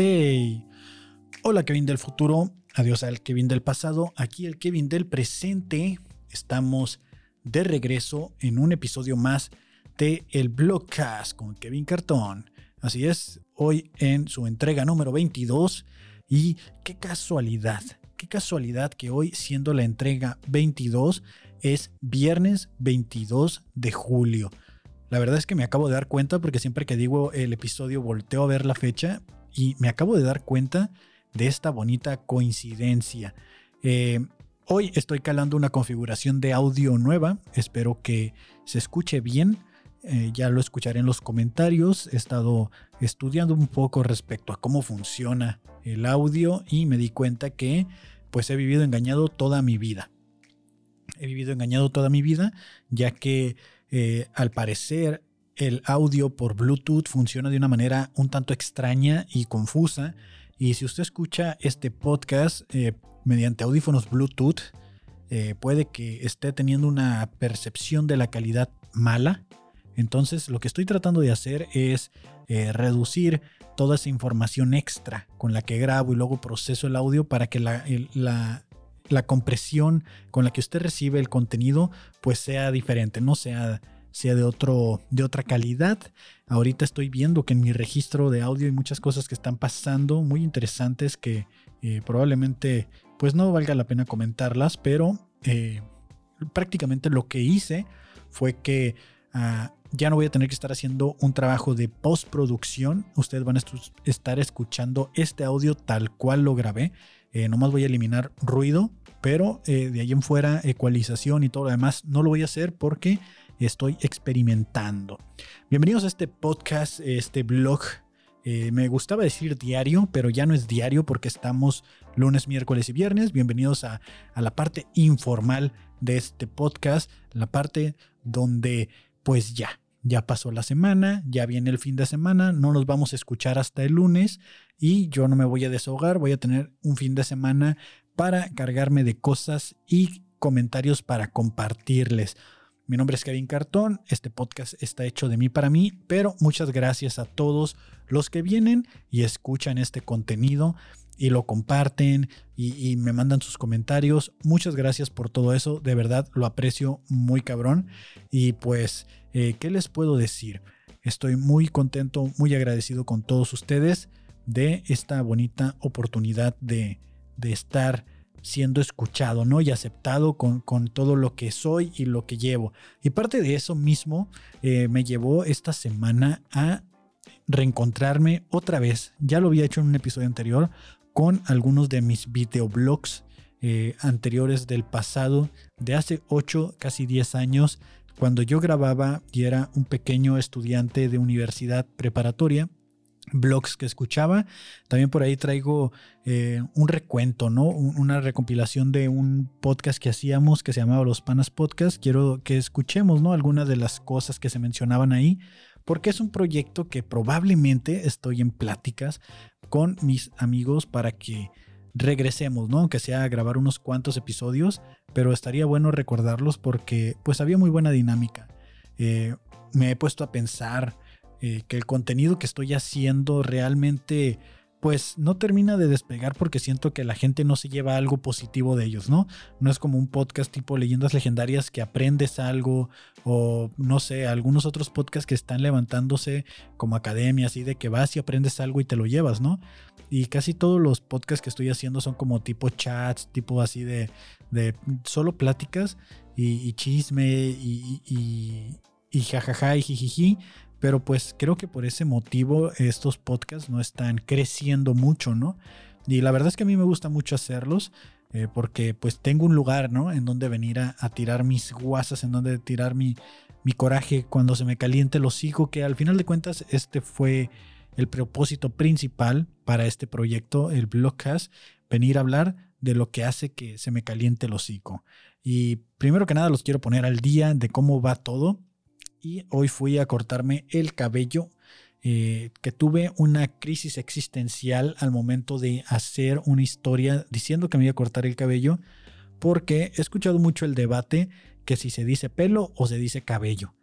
Hey, hola Kevin del futuro, adiós al Kevin del pasado, aquí el Kevin del presente. Estamos de regreso en un episodio más de El Blogcast con Kevin Cartón. Así es, hoy en su entrega número 22 y qué casualidad, qué casualidad que hoy siendo la entrega 22 es viernes 22 de julio. La verdad es que me acabo de dar cuenta porque siempre que digo el episodio volteo a ver la fecha y me acabo de dar cuenta de esta bonita coincidencia. Eh, hoy estoy calando una configuración de audio nueva, espero que se escuche bien. Eh, ya lo escucharé en los comentarios. He estado estudiando un poco respecto a cómo funciona el audio y me di cuenta que pues he vivido engañado toda mi vida. He vivido engañado toda mi vida ya que eh, al parecer el audio por Bluetooth funciona de una manera un tanto extraña y confusa. Y si usted escucha este podcast eh, mediante audífonos Bluetooth, eh, puede que esté teniendo una percepción de la calidad mala. Entonces lo que estoy tratando de hacer es eh, reducir toda esa información extra con la que grabo y luego proceso el audio para que la, la, la compresión con la que usted recibe el contenido pues sea diferente, no sea sea de, otro, de otra calidad. Ahorita estoy viendo que en mi registro de audio hay muchas cosas que están pasando muy interesantes que eh, probablemente pues no valga la pena comentarlas, pero eh, prácticamente lo que hice fue que ah, ya no voy a tener que estar haciendo un trabajo de postproducción. Ustedes van a estar escuchando este audio tal cual lo grabé. Eh, nomás voy a eliminar ruido, pero de ahí en fuera, ecualización y todo lo demás no lo voy a hacer porque estoy experimentando. Bienvenidos a este podcast, este blog. Eh, me gustaba decir diario, pero ya no es diario porque estamos lunes, miércoles y viernes. Bienvenidos a, a la parte informal de este podcast, la parte donde pues ya, ya pasó la semana, ya viene el fin de semana, no nos vamos a escuchar hasta el lunes y yo no me voy a deshogar, voy a tener un fin de semana para cargarme de cosas y comentarios para compartirles. Mi nombre es Kevin Cartón, este podcast está hecho de mí para mí, pero muchas gracias a todos los que vienen y escuchan este contenido y lo comparten y, me mandan sus comentarios. Muchas gracias por todo eso, de verdad lo aprecio muy cabrón. Y pues, eh, ¿qué les puedo decir? Estoy muy contento, muy agradecido con todos ustedes de esta bonita oportunidad de, de estar siendo escuchado, ¿no? Y aceptado con, con, todo lo que soy y lo que llevo. Y parte de eso mismo eh, me llevó esta semana a reencontrarme otra vez. Ya lo había hecho en un episodio anterior con algunos de mis videoblogs eh, anteriores del pasado, de hace 8, casi 10 años, cuando yo grababa y era un pequeño estudiante de universidad preparatoria blogs que escuchaba. También por ahí traigo eh, un recuento, ¿no? Una recompilación de un podcast que hacíamos que se llamaba Los Panas Podcast. Quiero que escuchemos, ¿no? Algunas de las cosas que se mencionaban ahí, porque es un proyecto que probablemente estoy en pláticas con mis amigos para que regresemos, ¿no? Aunque sea a grabar unos cuantos episodios, pero estaría bueno recordarlos porque pues había muy buena dinámica. Eh, me he puesto a pensar eh, que el contenido que estoy haciendo realmente pues no termina de despegar porque siento que la gente no se lleva algo positivo de ellos, ¿no? No es como un podcast tipo leyendas legendarias que aprendes algo o no sé, algunos otros podcasts que están levantándose como academia, así de que vas y aprendes algo y te lo llevas, ¿no? Y casi todos los podcasts que estoy haciendo son como tipo chats, tipo así de, solo pláticas y, chisme y, y, y jajaja y jijiji, pero pues creo que por ese motivo estos podcasts no están creciendo mucho, ¿no? Y la verdad es que a mí me gusta mucho hacerlos. Eh, porque pues tengo un lugar, ¿no? En donde venir a, tirar mis guasas, en donde tirar mi, mi coraje cuando se me caliente el hocico, que al final de cuentas este fue el propósito principal para este proyecto, el Blogcast, venir a hablar de lo que hace que se me caliente el hocico. Y primero que nada los quiero poner al día de cómo va todo y hoy fui a cortarme el cabello. Eh, que tuve una crisis existencial al momento de hacer una historia diciendo que me iba a cortar el cabello porque he escuchado mucho el debate que si se dice pelo o se dice cabello.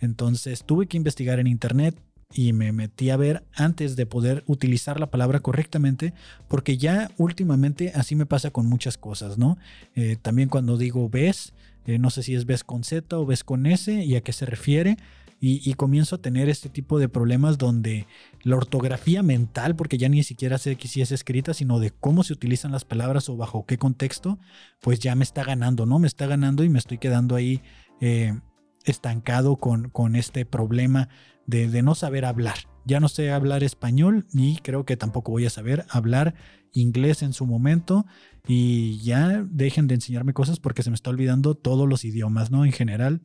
Entonces tuve que investigar en internet y me metí a ver antes de poder utilizar la palabra correctamente, porque ya últimamente así me pasa con muchas cosas, ¿no? Eh, también cuando digo ves, eh, no sé si es ves con Z o ves con S y a qué se refiere. Y, comienzo a tener este tipo de problemas donde la ortografía mental, porque ya ni siquiera sé si es escrita, sino de cómo se utilizan las palabras o bajo qué contexto, pues ya me está ganando, ¿no? Me está ganando y me estoy quedando ahí eh, estancado con, con este problema de, de, no saber hablar. Ya no sé hablar español y creo que tampoco voy a saber hablar inglés en su momento y ya dejen de enseñarme cosas porque se me está olvidando todos los idiomas, ¿no? En general,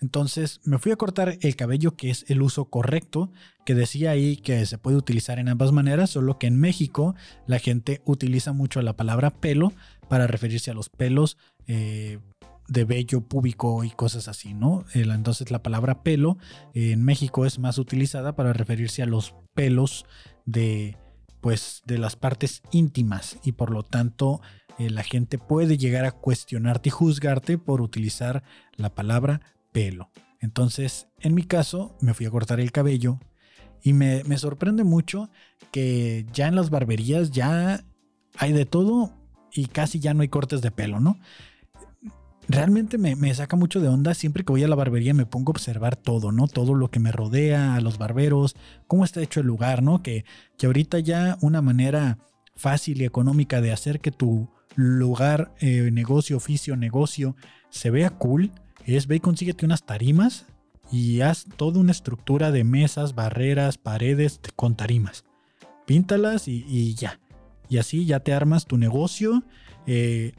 entonces me fui a cortar el cabello, que es el uso correcto, que decía ahí que se puede utilizar en ambas maneras, solo que en México la gente utiliza mucho la palabra pelo para referirse a los pelos eh, de vello púbico y cosas así, ¿no? Entonces la palabra pelo en México es más utilizada para referirse a los pelos de pues de las partes íntimas y por lo tanto eh, la gente puede llegar a cuestionarte y juzgarte por utilizar la palabra pelo. Entonces, en mi caso, me fui a cortar el cabello y me, sorprende mucho que ya en las barberías ya hay de todo y casi ya no hay cortes de pelo, ¿no? Realmente me, saca mucho de onda. Siempre que voy a la barbería me pongo a observar todo, ¿no? Todo lo que me rodea, a los barberos, cómo está hecho el lugar, ¿no? Que, que ahorita ya una manera fácil y económica de hacer que tu lugar, eh, negocio, oficio, negocio se vea cool es ve y consíguete unas tarimas y haz toda una estructura de mesas, barreras, paredes con tarimas. Píntalas y, ya. Y así ya te armas tu negocio eh,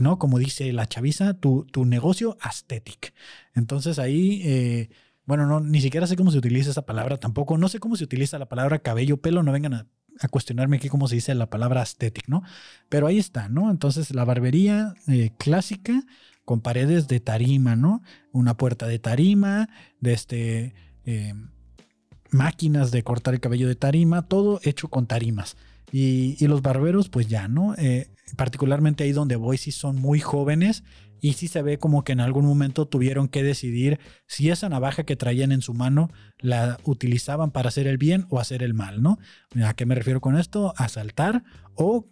¿no? Como dice la chaviza, tu, tu negocio aesthetic. Entonces ahí, eh, bueno, no, ni siquiera sé cómo se utiliza esa palabra tampoco. No sé cómo se utiliza la palabra cabello, pelo, no vengan a, cuestionarme aquí cómo se dice la palabra aesthetic, ¿no? Pero ahí está, ¿no? Entonces la barbería eh, clásica con paredes de tarima, ¿no? Una puerta de tarima, de este, eh, máquinas de cortar el cabello de tarima, todo hecho con tarimas. Y, los barberos, pues ya, ¿no? Eh, particularmente ahí donde voy, si son muy jóvenes y sí se ve como que en algún momento tuvieron que decidir si esa navaja que traían en su mano la utilizaban para hacer el bien o hacer el mal, ¿no? ¿A qué me refiero con esto? Asaltar o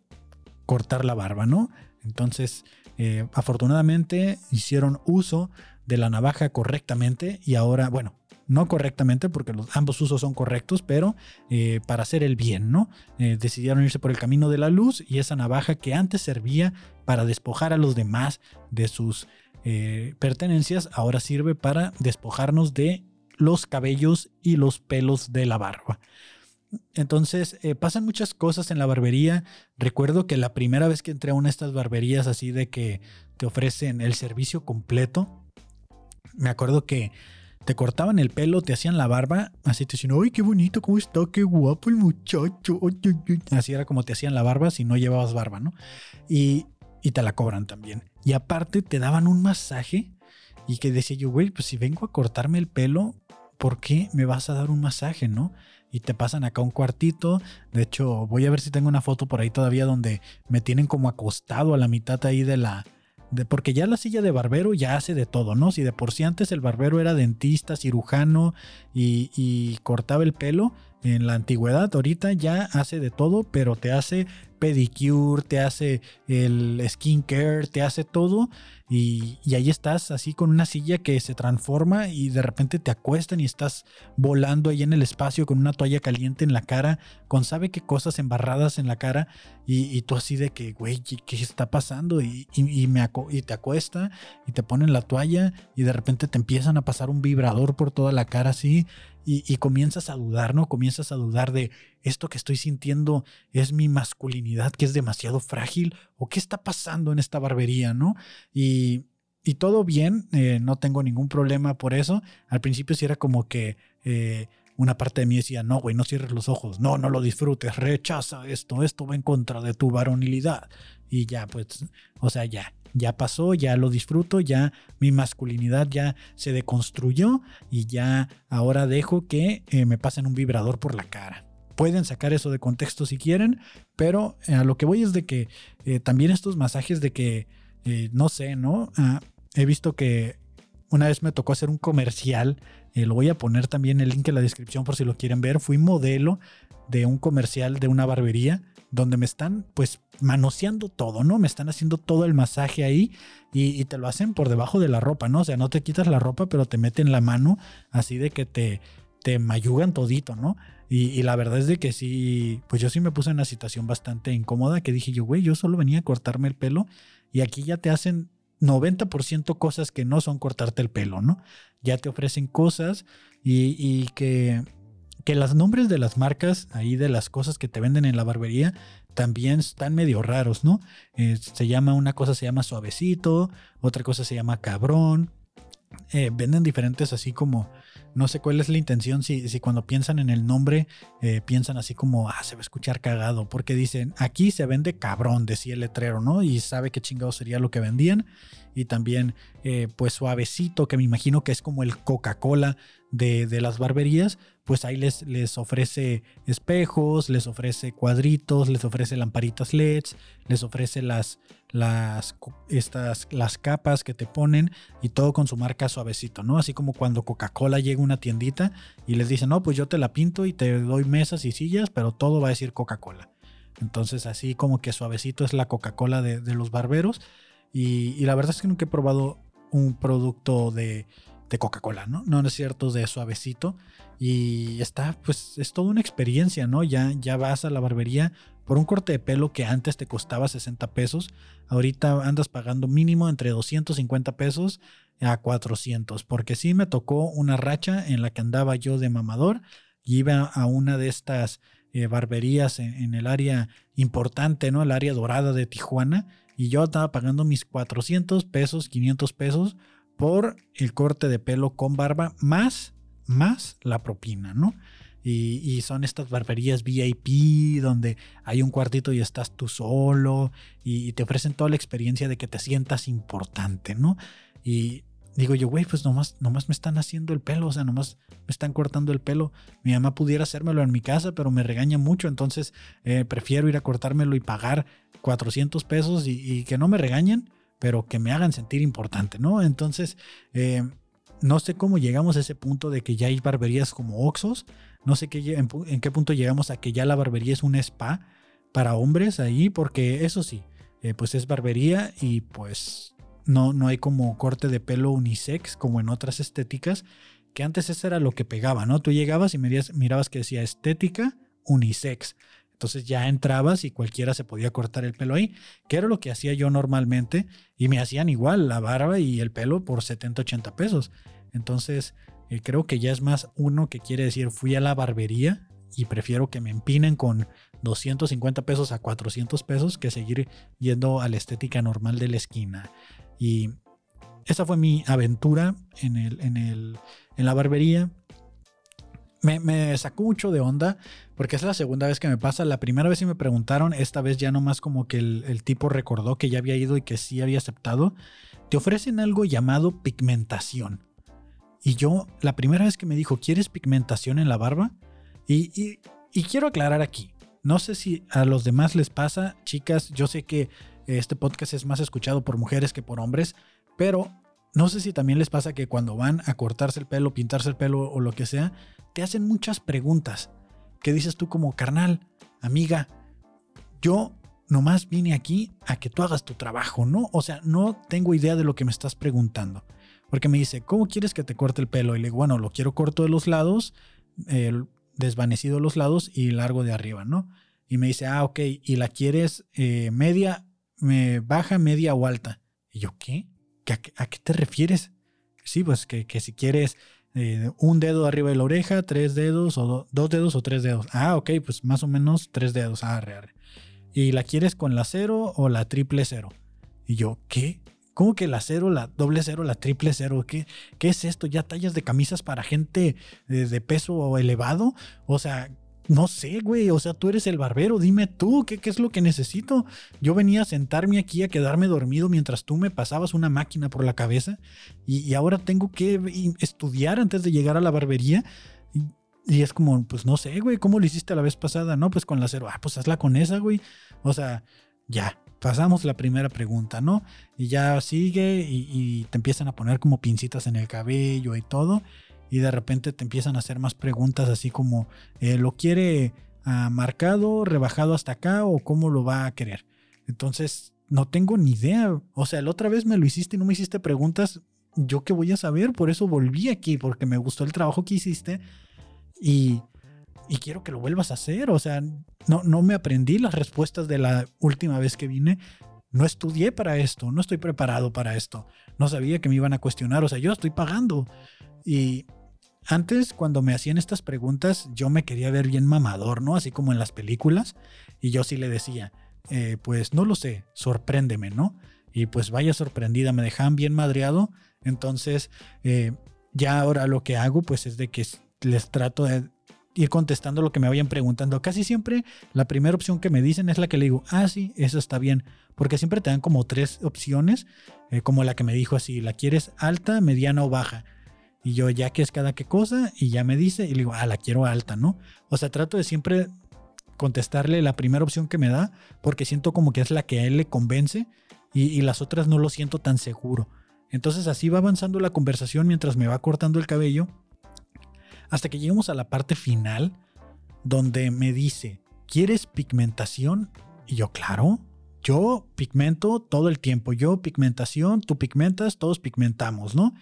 cortar la barba, ¿no? Entonces, eh, afortunadamente hicieron uso de la navaja correctamente y ahora, bueno, no correctamente porque los, ambos usos son correctos, pero eh, para hacer el bien, ¿no? Eh, decidieron irse por el camino de la luz y esa navaja que antes servía para despojar a los demás de sus pertenencias, ahora sirve para despojarnos de los cabellos y los pelos de la barba. Entonces, eh, pasan muchas cosas en la barbería. Recuerdo que la primera vez que entré a una de estas barberías así de que te ofrecen el servicio completo, me acuerdo que te cortaban el pelo, te hacían la barba, así te decían, ¡ay, qué bonito, cómo está, qué guapo el muchacho! Así era como te hacían la barba si no llevabas barba, ¿no? Y, y te la cobran también. Y aparte te daban un masaje y que decía yo, güey, pues si vengo a cortarme el pelo, ¿por qué me vas a dar un masaje, no? y te pasan acá un cuartito. De hecho, voy a ver si tengo una foto por ahí todavía donde me tienen como acostado a la mitad ahí de la... Porque ya la silla de barbero ya hace de todo, ¿no? Si de por sí antes el barbero era dentista, cirujano y, y cortaba el pelo, en la antigüedad, ahorita ya hace de todo, pero te hace pedicure, te hace el skincare, te hace todo y, ahí estás así con una silla que se transforma y de repente te acuestan y estás volando ahí en el espacio con una toalla caliente en la cara, con sabe qué cosas embarradas en la cara y, tú así de que, güey, ¿qué, está pasando? Y, me y te acuesta y te ponen la toalla y de repente te empiezan a pasar un vibrador por toda la cara así y, comienzas a dudar, ¿no? Comienzas a dudar de esto que estoy sintiendo es mi masculinidad que es demasiado frágil o qué está pasando en esta barbería, ¿no? Y, todo bien, eh, no tengo ningún problema por eso. Al principio sí era como que eh, una parte de mí decía, no, güey, no cierres los ojos, no, no lo disfrutes, rechaza esto, esto va en contra de tu varonilidad. Y ya, pues, o sea, ya, ya pasó, ya lo disfruto, ya mi masculinidad ya se deconstruyó y ya ahora dejo que eh, me pasen un vibrador por la cara. Pueden sacar eso de contexto si quieren, pero eh, a lo que voy es de que eh, también estos masajes de que, no sé, ¿no? Ah, he visto que una vez me tocó hacer un comercial Eh, lo voy a poner también el link en la descripción por si lo quieren ver. Fui modelo de un comercial de una barbería donde me están pues manoseando todo, ¿no? Me están haciendo todo el masaje ahí y, te lo hacen por debajo de la ropa, ¿no? O sea, no te quitas la ropa, pero te meten la mano así de que te, te mayugan todito, ¿no? Y, la verdad es de que sí, pues yo sí me puse en una situación bastante incómoda que dije yo, güey, yo solo venía a cortarme el pelo y aquí ya te hacen 90% cosas que no son cortarte el pelo, ¿no? Ya te ofrecen cosas y, que que los nombres de las marcas ahí de las cosas que te venden en la barbería también están medio raros, ¿no? Eh, se llama una cosa se llama suavecito, otra cosa se llama cabrón. Eh, venden diferentes así como no sé cuál es la intención si, cuando piensan en el nombre eh, piensan así como ah se va a escuchar cagado porque dicen aquí se vende cabrón decía el letrero no y sabe qué chingado sería lo que vendían. Y también pues suavecito que me imagino que es como el Coca Cola de, de las barberías pues ahí les, les ofrece espejos, les ofrece cuadritos, les ofrece lamparitas LEDs, les ofrece las, las, estas, las capas que te ponen y todo con su marca suavecito, ¿no? Así como cuando Coca-Cola llega a una tiendita y les dice, no, pues yo te la pinto y te doy mesas y sillas, pero todo va a decir Coca-Cola. Entonces así como que suavecito es la Coca-Cola de, los barberos y, y la verdad es que nunca he probado un producto de, de Coca-Cola, ¿no? No es cierto, de suavecito. Y está, pues es toda una experiencia, ¿no? Ya, ya vas a la barbería por un corte de pelo que antes te costaba 60 pesos. Ahorita andas pagando mínimo entre 250 pesos a 400. Porque sí me tocó una racha en la que andaba yo de mamador y iba a una de estas eh, barberías en, en, el área importante, ¿no? El área dorada de Tijuana. Y yo estaba pagando mis 400 pesos, 500 pesos por el corte de pelo con barba más, más la propina, ¿no? Y, son estas barberías VIP donde hay un cuartito y estás tú solo y, te ofrecen toda la experiencia de que te sientas importante, ¿no? Y digo yo, güey, pues nomás, nomás me están haciendo el pelo, o sea, nomás me están cortando el pelo. Mi mamá pudiera hacérmelo en mi casa, pero me regaña mucho, entonces eh, prefiero ir a cortármelo y pagar 400 pesos y, y que no me regañen pero que me hagan sentir importante, ¿no? Entonces, eh, no sé cómo llegamos a ese punto de que ya hay barberías como Oxos, no sé qué, en, qué punto llegamos a que ya la barbería es un spa para hombres ahí, porque eso sí, eh, pues es barbería y pues no, no hay como corte de pelo unisex como en otras estéticas, que antes eso era lo que pegaba, ¿no? Tú llegabas y mirabas que decía estética unisex. Entonces ya entrabas y cualquiera se podía cortar el pelo ahí, que era lo que hacía yo normalmente, y me hacían igual la barba y el pelo por 70, 80 pesos. Entonces eh, creo que ya es más uno que quiere decir fui a la barbería y prefiero que me empinen con 250 pesos a 400 pesos que seguir yendo a la estética normal de la esquina. Y esa fue mi aventura en, el, en, el, en la barbería me, sacó mucho de onda porque es la segunda vez que me pasa. La primera vez sí me preguntaron, esta vez ya nomás como que el, tipo recordó que ya había ido y que sí había aceptado. Te ofrecen algo llamado pigmentación. Y yo, la primera vez que me dijo, ¿quieres pigmentación en la barba? Y, y quiero aclarar aquí, no sé si a los demás les pasa, chicas, yo sé que este podcast es más escuchado por mujeres que por hombres, pero no sé si también les pasa que cuando van a cortarse el pelo, pintarse el pelo o lo que sea, te hacen muchas preguntas. Que dices tú como carnal, amiga, yo nomás vine aquí a que tú hagas tu trabajo, ¿no? O sea, no tengo idea de lo que me estás preguntando. Porque me dice, ¿cómo quieres que te corte el pelo? Y le digo, bueno, lo quiero corto de los lados, desvanecido de los lados y largo de arriba, ¿no? Y me dice, ah, ok, ¿y la quieres eh, media, me baja, media o alta? Y yo, ¿qué? ¿A, qué te refieres? Sí, pues que, que si quieres eh, un dedo arriba de la oreja, tres dedos, o dos dedos o tres dedos. Ah, ok, pues más o menos tres dedos. Arre, arre. ¿Y la quieres con la cero o la triple cero? Y yo, ¿qué? ¿Cómo que la cero, la doble cero, la triple cero? ¿Qué, qué es esto? ¿Ya tallas de camisas para gente de, de peso elevado? O sea, no sé, güey, o sea, tú eres el barbero, dime tú, ¿qué, ¿qué, es lo que necesito? Yo venía a sentarme aquí a quedarme dormido mientras tú me pasabas una máquina por la cabeza y, ahora tengo que estudiar antes de llegar a la barbería. Y, es como, pues no sé, güey, ¿cómo lo hiciste la vez pasada? No, pues con la cero, ah, pues hazla con esa, güey. O sea, ya, pasamos la primera pregunta, ¿no? Y ya sigue y, y te empiezan a poner como pincitas en el cabello y todo. Y de repente te empiezan a hacer más preguntas así como, eh, ¿lo quiere ah, marcado, rebajado hasta acá o cómo lo va a querer? Entonces, no tengo ni idea. O sea, la otra vez me lo hiciste y no me hiciste preguntas. ¿Yo qué voy a saber? Por eso volví aquí, porque me gustó el trabajo que hiciste y, y quiero que lo vuelvas a hacer. O sea, no, no me aprendí las respuestas de la última vez que vine. No estudié para esto, no estoy preparado para esto. No sabía que me iban a cuestionar. O sea, yo estoy pagando. Y antes, cuando me hacían estas preguntas, yo me quería ver bien mamador, ¿no? Así como en las películas. Y yo sí le decía, eh, pues no lo sé, sorpréndeme, ¿no? Y pues vaya sorprendida, me dejan bien madreado. Entonces, eh, ya ahora lo que hago, pues es de que les trato de ir contestando lo que me vayan preguntando. Casi siempre la primera opción que me dicen es la que le digo, ah, sí, eso está bien. Porque siempre te dan como tres opciones, eh, como la que me dijo así, ¿la quieres alta, mediana o baja? Y yo ya que es cada qué cosa y ya me dice y le digo, ah, la quiero alta, ¿no? O sea, trato de siempre contestarle la primera opción que me da porque siento como que es la que a él le convence y, y las otras no lo siento tan seguro. Entonces así va avanzando la conversación mientras me va cortando el cabello hasta que llegamos a la parte final donde me dice, ¿quieres pigmentación? Y yo, claro, yo pigmento todo el tiempo, yo pigmentación, tú pigmentas, todos pigmentamos, ¿no?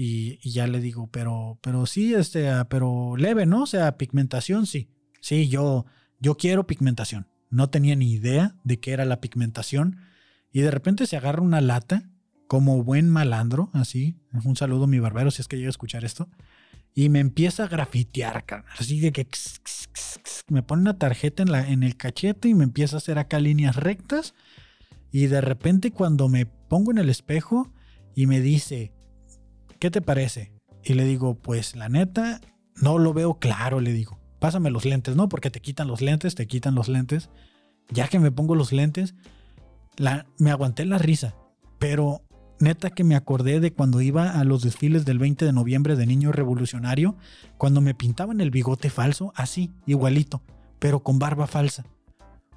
Y, ya le digo, pero, pero sí, este, ah, pero leve, ¿no? O sea, pigmentación, sí. Sí, yo, yo quiero pigmentación. No tenía ni idea de qué era la pigmentación. Y de repente se agarra una lata, como buen malandro, así. Un saludo a mi barbero si es que llega a escuchar esto. Y me empieza a grafitear, carnal. Así de que me pone una tarjeta en, la, en el cachete y me empieza a hacer acá líneas rectas. Y de repente cuando me pongo en el espejo y me dice, ¿qué te parece? Y le digo, pues la neta, no lo veo claro, le digo. Pásame los lentes, ¿no? Porque te quitan los lentes, te quitan los lentes. Ya que me pongo los lentes, la, me aguanté la risa. Pero neta que me acordé de cuando iba a los desfiles del 20 de noviembre de Niño Revolucionario, cuando me pintaban el bigote falso, así, igualito, pero con barba falsa.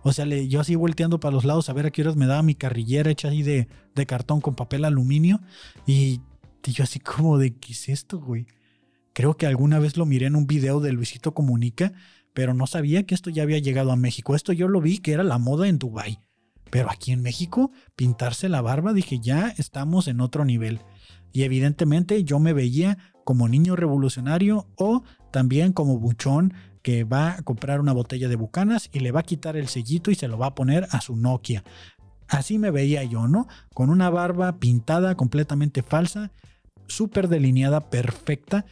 O sea, yo así volteando para los lados a ver a qué horas me daba mi carrillera hecha así de, de cartón con papel aluminio. Y y yo así como de, ¿qué es esto, güey? Creo que alguna vez lo miré en un video de Luisito Comunica, pero no sabía que esto ya había llegado a México. Esto yo lo vi que era la moda en Dubai. Pero aquí en México, pintarse la barba, dije, ya estamos en otro nivel. Y evidentemente yo me veía como niño revolucionario o también como buchón que va a comprar una botella de bucanas y le va a quitar el sellito y se lo va a poner a su Nokia. Así me veía yo, ¿no? Con una barba pintada completamente falsa súper delineada, perfecta,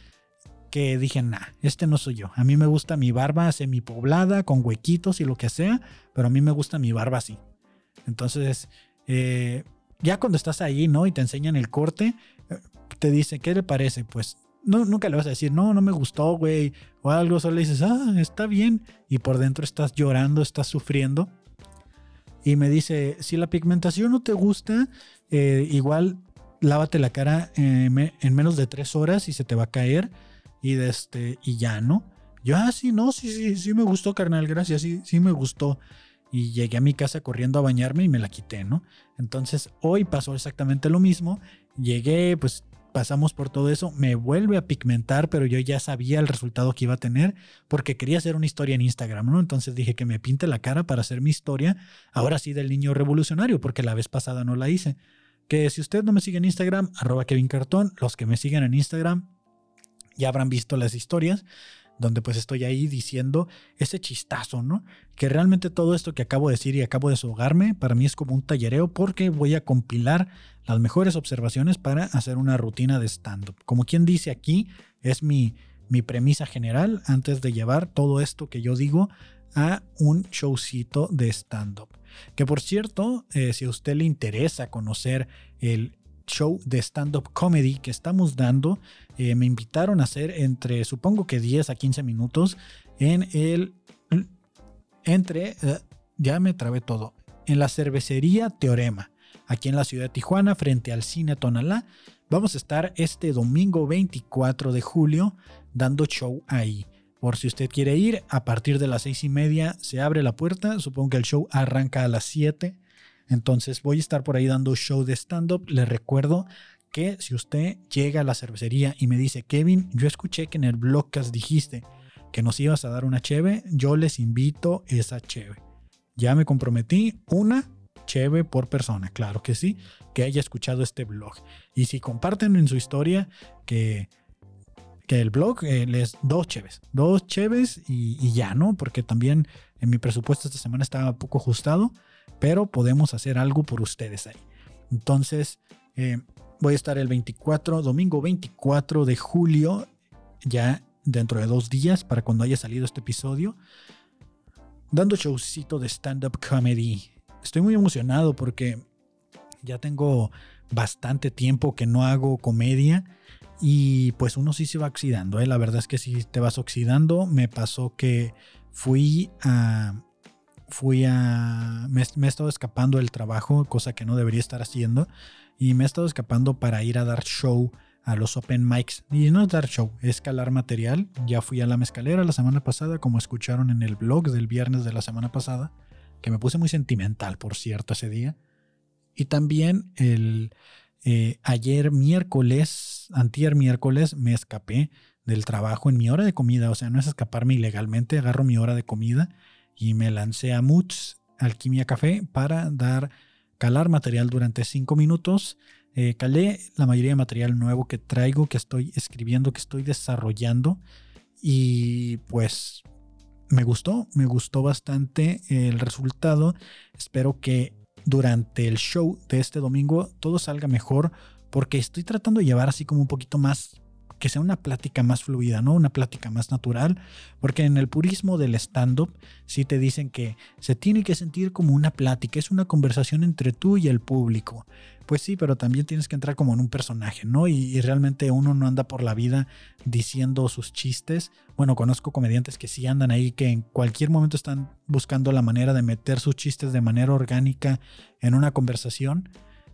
que dije, nah, este no soy yo. A mí me gusta mi barba semi-poblada, con huequitos y lo que sea, pero a mí me gusta mi barba así. Entonces, eh, ya cuando estás ahí, ¿no? Y te enseñan el corte, eh, te dice, ¿qué le parece? Pues no, nunca le vas a decir, no, no me gustó, güey, o algo, solo le dices, ah, está bien, y por dentro estás llorando, estás sufriendo. Y me dice, si la pigmentación no te gusta, eh, igual lávate la cara en menos de tres horas y se te va a caer y, de este, y ya, ¿no? Yo, ah, sí, no, sí, sí, sí me gustó, carnal, gracias, sí, sí me gustó. Y llegué a mi casa corriendo a bañarme y me la quité, ¿no? Entonces hoy pasó exactamente lo mismo. Llegué, pues pasamos por todo eso, me vuelve a pigmentar, pero yo ya sabía el resultado que iba a tener porque quería hacer una historia en Instagram, ¿no? Entonces dije que me pinte la cara para hacer mi historia, ahora sí del niño revolucionario, porque la vez pasada no la hice. Que si usted no me sigue en Instagram, arroba Kevin Cartón, los que me siguen en Instagram ya habrán visto las historias donde pues estoy ahí diciendo ese chistazo, ¿no? Que realmente todo esto que acabo de decir y acabo de desahogarme, para mí es como un tallereo porque voy a compilar las mejores observaciones para hacer una rutina de stand-up. Como quien dice aquí, es mi, mi premisa general antes de llevar todo esto que yo digo a un showcito de stand-up. Que por cierto, eh, si a usted le interesa conocer el show de stand-up comedy que estamos dando, eh, me invitaron a hacer entre, supongo que 10 a 15 minutos en el, entre, eh, ya me trabé todo, en la cervecería Teorema, aquí en la ciudad de Tijuana, frente al cine Tonalá. Vamos a estar este domingo 24 de julio dando show ahí. Por si usted quiere ir, a partir de las seis y media se abre la puerta. Supongo que el show arranca a las 7. Entonces voy a estar por ahí dando show de stand-up. Les recuerdo que si usted llega a la cervecería y me dice, Kevin, yo escuché que en el blogcast dijiste que nos ibas a dar una cheve, yo les invito esa cheve. Ya me comprometí, una cheve por persona, claro que sí, que haya escuchado este blog. Y si comparten en su historia que, que el blog eh, les dos cheves, dos cheves y, ya, ¿no? Porque también en mi presupuesto esta semana estaba poco ajustado, pero podemos hacer algo por ustedes ahí. Entonces, eh, voy a estar el 24, domingo 24 de julio, ya dentro de dos días, para cuando haya salido este episodio, dando showcito de stand-up comedy. Estoy muy emocionado porque ya tengo bastante tiempo que no hago comedia y pues uno sí se va oxidando, ¿eh? la verdad es que si te vas oxidando. Me pasó que fui a... Fui a... Me, he estado escapando del trabajo, cosa que no debería estar haciendo y me he estado escapando para ir a dar show a los open mics. Y no es dar show, es escalar material. Ya fui a la mezcalera la semana pasada, como escucharon en el blog del viernes de la semana pasada, que me puse muy sentimental, por cierto, ese día. Y también el eh, ayer miércoles, antier miércoles, me escapé del trabajo en mi hora de comida. O sea, no es escaparme ilegalmente, agarro mi hora de comida y me lancé a Muts Alquimia Café para dar calar material durante cinco minutos. Eh, calé la mayoría de material nuevo que traigo, que estoy escribiendo, que estoy desarrollando. Y pues me gustó, me gustó bastante el resultado. Espero que durante el show de este domingo todo salga mejor porque estoy tratando de llevar así como un poquito más que sea una plática más fluida, ¿no? Una plática más natural, porque en el purismo del stand-up sí te dicen que se tiene que sentir como una plática, es una conversación entre tú y el público. Pues sí, pero también tienes que entrar como en un personaje, ¿no? Y, realmente uno no anda por la vida diciendo sus chistes. Bueno, conozco comediantes que sí andan ahí, que en cualquier momento están buscando la manera de meter sus chistes de manera orgánica en una conversación.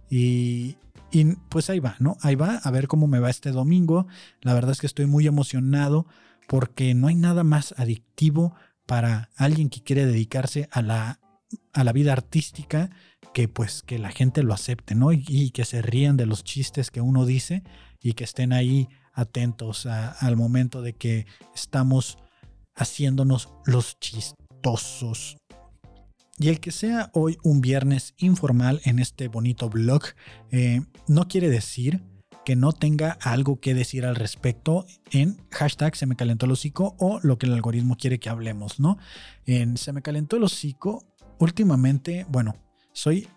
Y, y pues ahí va, ¿no? Ahí va, a ver cómo me va este domingo. La verdad es que estoy muy emocionado porque no hay nada más adictivo para alguien que quiere dedicarse a la, a la vida artística que pues que la gente lo acepte, ¿no? Y, que se rían de los chistes que uno dice y que estén ahí atentos al momento de que estamos haciéndonos los chistosos. Y el que sea hoy un viernes informal en este bonito blog eh, no quiere decir que no tenga algo que decir al respecto en hashtag se me calentó el hocico o lo que el algoritmo quiere que hablemos, ¿no? En se me calentó el hocico, últimamente, bueno, soy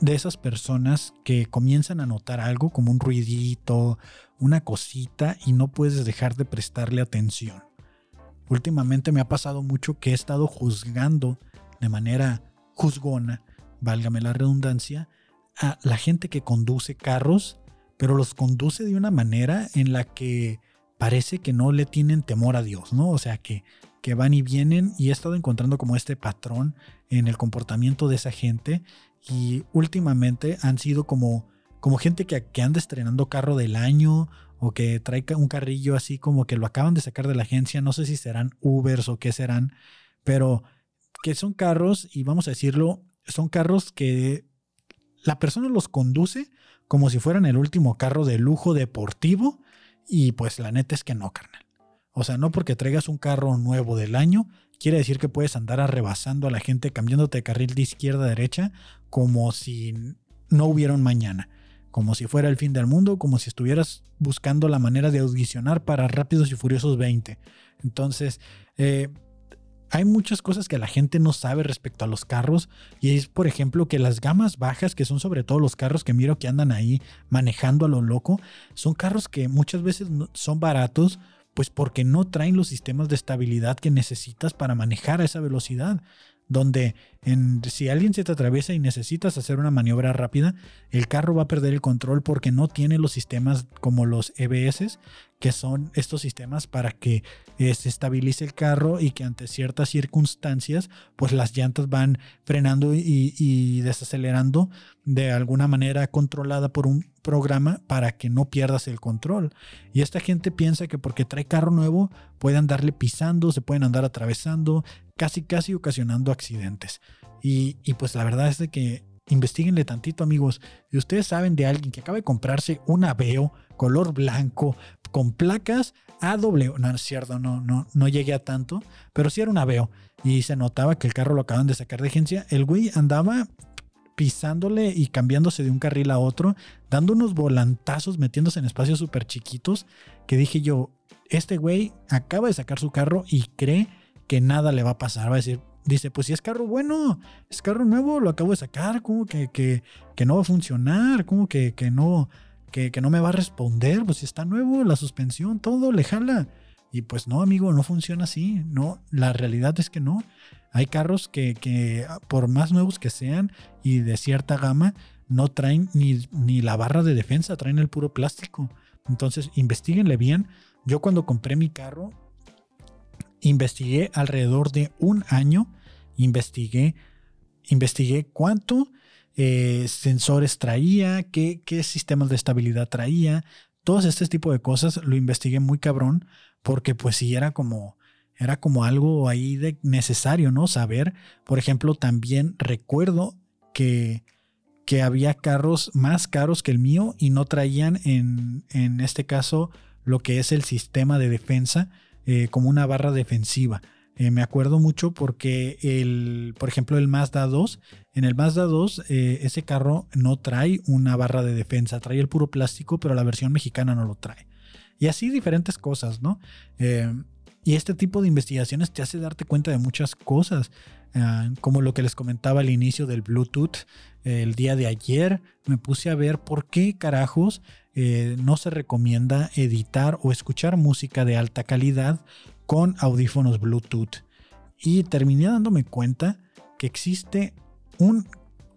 de esas personas que comienzan a notar algo como un ruidito, una cosita y no puedes dejar de prestarle atención. Últimamente me ha pasado mucho que he estado juzgando de manera juzgona, válgame la redundancia, a la gente que conduce carros, pero los conduce de una manera en la que parece que no le tienen temor a Dios, ¿no? O sea, que, que van y vienen y he estado encontrando como este patrón en el comportamiento de esa gente y últimamente han sido como, como gente que, que anda estrenando carro del año o que trae un carrillo así como que lo acaban de sacar de la agencia, no sé si serán Ubers o qué serán, pero que son carros, y vamos a decirlo, son carros que la persona los conduce como si fueran el último carro de lujo deportivo, y pues la neta es que no, carnal. O sea, no porque traigas un carro nuevo del año, quiere decir que puedes andar arrebasando a la gente cambiándote de carril de izquierda a derecha como si no hubiera un mañana. Como si fuera el fin del mundo, como si estuvieras buscando la manera de audicionar para Rápidos y Furiosos 20. Entonces, eh, hay muchas cosas que la gente no sabe respecto a los carros y es por ejemplo que las gamas bajas que son sobre todo los carros que miro que andan ahí manejando a lo loco son carros que muchas veces son baratos pues porque no traen los sistemas de estabilidad que necesitas para manejar a esa velocidad donde en, si alguien se te atraviesa y necesitas hacer una maniobra rápida, el carro va a perder el control porque no tiene los sistemas como los EBS, que son estos sistemas para que eh, se estabilice el carro y que ante ciertas circunstancias, pues las llantas van frenando y, desacelerando de alguna manera controlada por un programa para que no pierdas el control. Y esta gente piensa que porque trae carro nuevo puede andarle pisando, se pueden andar atravesando, casi casi ocasionando accidentes. Y, y pues la verdad es de que investiguenle tantito, amigos. Si ustedes saben de alguien que acaba de comprarse un Aveo color blanco con placas AW, no es cierto, no, no, no llegué a tanto, pero sí era un Aveo y se notaba que el carro lo acaban de sacar de agencia. El güey andaba pisándole y cambiándose de un carril a otro, dando unos volantazos, metiéndose en espacios súper chiquitos, que dije yo, este güey acaba de sacar su carro y cree que nada le va a pasar. Va a decir, dice, pues si es carro bueno, es carro nuevo, lo acabo de sacar, como que, que, que no va a funcionar, como que, que no, que, que, no me va a responder, pues si está nuevo, la suspensión, todo, le jala. Y pues no, amigo, no funciona así, no, la realidad es que no. Hay carros que, ah, por más nuevos que sean y de cierta gama, no traen ni, ni la barra de defensa, traen el puro plástico. Entonces, investiguenle bien. Yo cuando compré mi carro, investigué alrededor de un año, investigué, investigué cuánto eh, sensores traía, qué, sistemas de estabilidad traía, todos este tipo de cosas lo investigué muy cabrón, porque pues si era como, era como algo ahí de necesario, ¿no? Saber, por ejemplo, también recuerdo que, que había carros más caros que el mío y no traían en, en este caso lo que es el sistema de defensa eh, como una barra defensiva. Eh, me acuerdo mucho porque el, por ejemplo, el Mazda 2, en el Mazda 2 eh, ese carro no trae una barra de defensa, trae el puro plástico, pero la versión mexicana no lo trae. Y así diferentes cosas, ¿no? Y este tipo de investigaciones te hace darte cuenta de muchas cosas, como lo que les comentaba al inicio del Bluetooth. el día de ayer me puse a ver por qué carajos eh, no se recomienda editar o escuchar música de alta calidad con audífonos Bluetooth. Y terminé dándome cuenta que existe un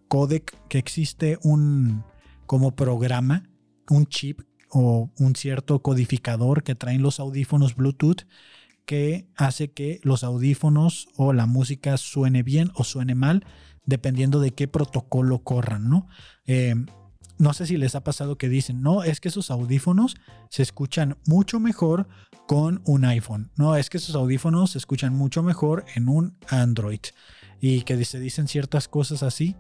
codec, que existe un como programa, un chip o un cierto codificador que traen los audífonos Bluetooth que hace que los audífonos o la música suene bien o suene mal, dependiendo de qué protocolo corran, ¿no? Eh, no sé si les ha pasado que dicen, no, es que sus audífonos se escuchan mucho mejor con un iPhone. No, es que sus audífonos se escuchan mucho mejor en un Android. Y que se dicen ciertas cosas así.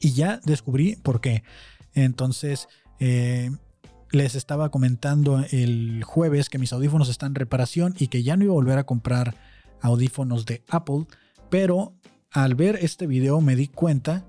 Y ya descubrí por qué. Entonces, eh, les estaba comentando el jueves que mis audífonos están en reparación y que ya no iba a volver a comprar audífonos de Apple, pero al ver este video me di cuenta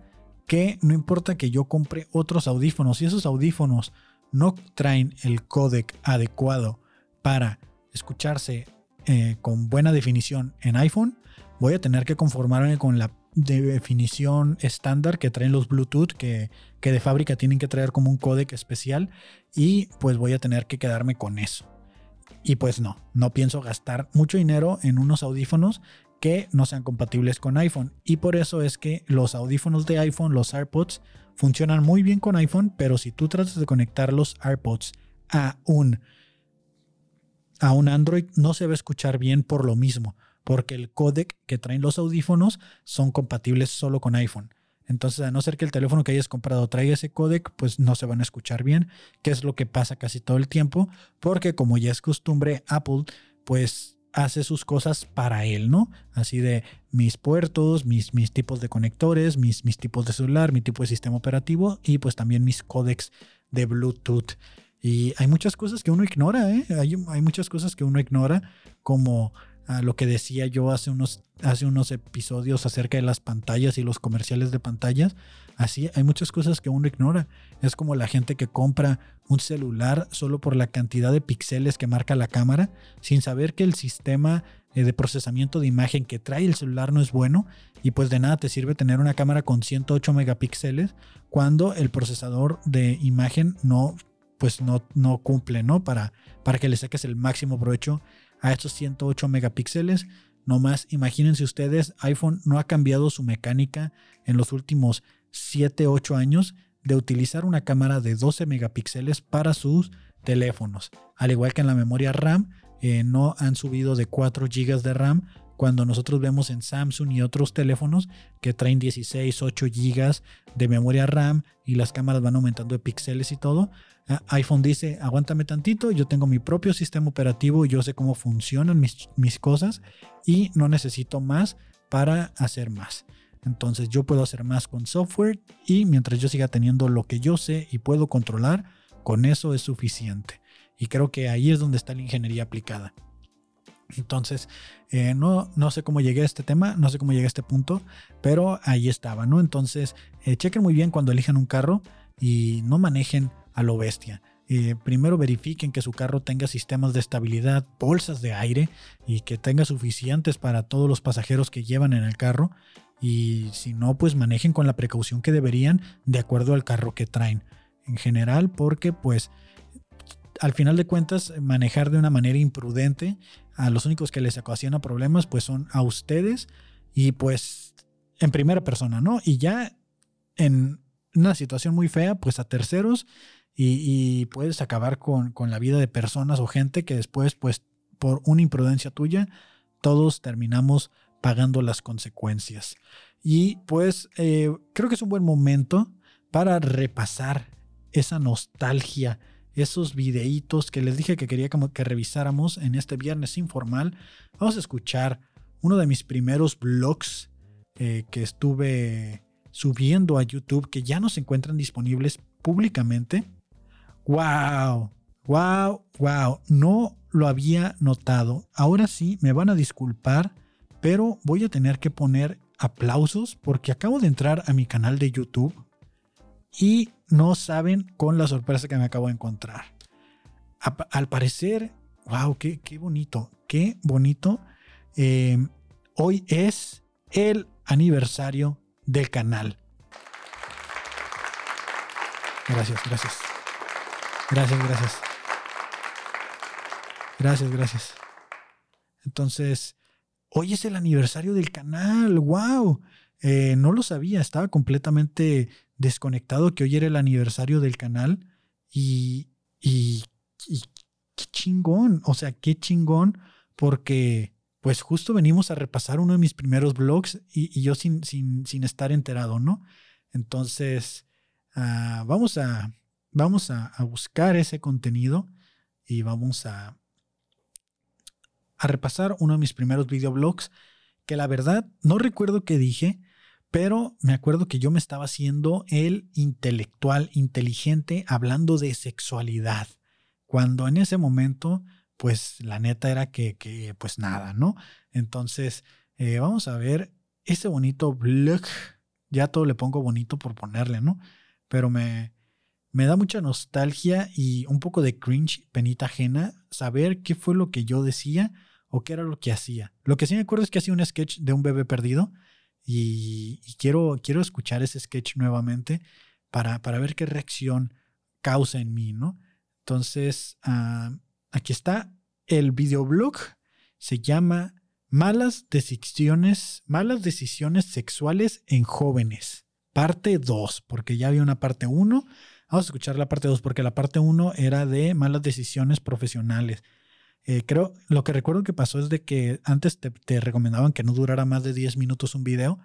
que no importa que yo compre otros audífonos, si esos audífonos no traen el codec adecuado para escucharse eh, con buena definición en iPhone, voy a tener que conformarme con la definición estándar que traen los Bluetooth, que, que de fábrica tienen que traer como un códec especial, y pues voy a tener que quedarme con eso. Y pues no, no pienso gastar mucho dinero en unos audífonos que no sean compatibles con iPhone. Y por eso es que los audífonos de iPhone, los AirPods, funcionan muy bien con iPhone, pero si tú tratas de conectar los AirPods a un, a un Android, no se va a escuchar bien por lo mismo porque el codec que traen los audífonos son compatibles solo con iPhone. Entonces, a no ser que el teléfono que hayas comprado traiga ese codec, pues no se van a escuchar bien, que es lo que pasa casi todo el tiempo, porque como ya es costumbre, Apple, pues hace sus cosas para él, ¿no? Así de mis puertos, mis, mis tipos de conectores, mis, mis tipos de celular, mi tipo de sistema operativo y pues también mis codecs de Bluetooth. Y hay muchas cosas que uno ignora, ¿eh? Hay, hay muchas cosas que uno ignora, como a lo que decía yo hace unos, hace unos episodios acerca de las pantallas y los comerciales de pantallas. Así hay muchas cosas que uno ignora. Es como la gente que compra un celular solo por la cantidad de píxeles que marca la cámara, sin saber que el sistema eh, de procesamiento de imagen que trae el celular no es bueno y pues de nada te sirve tener una cámara con 108 megapíxeles cuando el procesador de imagen no pues no, no cumple, ¿no? Para, para que le saques el máximo provecho a estos 108 megapíxeles. No más, imagínense ustedes, iPhone no ha cambiado su mecánica en los últimos 7, 8 años de utilizar una cámara de 12 megapíxeles para sus teléfonos. Al igual que en la memoria RAM, eh, no han subido de 4 GB de RAM cuando nosotros vemos en Samsung y otros teléfonos que traen 16, 8 GB de memoria RAM y las cámaras van aumentando de píxeles y todo, iPhone dice, aguántame tantito, yo tengo mi propio sistema operativo, yo sé cómo funcionan mis cosas y no necesito más para hacer más. Entonces yo puedo hacer más con software y mientras yo siga teniendo lo que yo sé y puedo controlar, con eso es suficiente. Y creo que ahí es donde está la ingeniería aplicada. Entonces, eh, no, no sé cómo llegué a este tema, no sé cómo llegué a este punto, pero ahí estaba, ¿no? Entonces, eh, chequen muy bien cuando elijan un carro y no manejen a lo bestia. Eh, primero verifiquen que su carro tenga sistemas de estabilidad, bolsas de aire y que tenga suficientes para todos los pasajeros que llevan en el carro. Y si no, pues manejen con la precaución que deberían de acuerdo al carro que traen. En general, porque pues al final de cuentas manejar de una manera imprudente a los únicos que les ocasiona problemas pues son a ustedes y pues en primera persona, ¿no? Y ya en una situación muy fea pues a terceros y, puedes acabar con, la vida de personas o gente que después, pues, por una imprudencia tuya, todos terminamos pagando las consecuencias. Y pues eh, creo que es un buen momento para repasar esa nostalgia, esos videitos que les dije que quería que revisáramos en este viernes informal. Vamos a escuchar uno de mis primeros blogs eh, que estuve subiendo a YouTube que ya no se encuentran disponibles públicamente. Wow, wow, wow. No lo había notado. Ahora sí, me van a disculpar, pero voy a tener que poner aplausos porque acabo de entrar a mi canal de YouTube y no saben con la sorpresa que me acabo de encontrar. al parecer, wow, qué, qué, bonito, qué bonito. Eh, hoy es el aniversario del canal. Gracias, gracias. Gracias, gracias. Gracias, gracias. Entonces, hoy es el aniversario del canal. ¡Wow! Eh, no lo sabía, estaba completamente desconectado que hoy era el aniversario del canal. Y, y, qué chingón, o sea, qué chingón, porque pues justo venimos a repasar uno de mis primeros blogs y, yo sin, sin, sin, estar enterado, ¿no? Entonces, ah, vamos a, vamos a, buscar ese contenido y vamos a, a repasar uno de mis primeros videoblogs que la verdad no recuerdo qué dije, pero me acuerdo que yo me estaba haciendo el intelectual, inteligente, hablando de sexualidad, cuando en ese momento, pues la neta era que, pues nada, ¿no? Entonces, eh, vamos a ver ese bonito blog, ya todo le pongo bonito por ponerle, ¿no? Pero me, me da mucha nostalgia y un poco de cringe, penita ajena, saber qué fue lo que yo decía o qué era lo que hacía. Lo que sí me acuerdo es que hacía un sketch de un bebé perdido y, quiero, quiero escuchar ese sketch nuevamente para, para, ver qué reacción causa en mí, ¿no? Entonces, ah, aquí está el videoblog, se llama Malas decisiones, malas decisiones sexuales en jóvenes. Parte 2, porque ya había una parte 1 Vamos a escuchar la parte 2 porque la parte 1 era de malas decisiones profesionales. Eh, creo, lo que recuerdo que pasó es de que antes te, recomendaban que no durara más de 10 minutos un video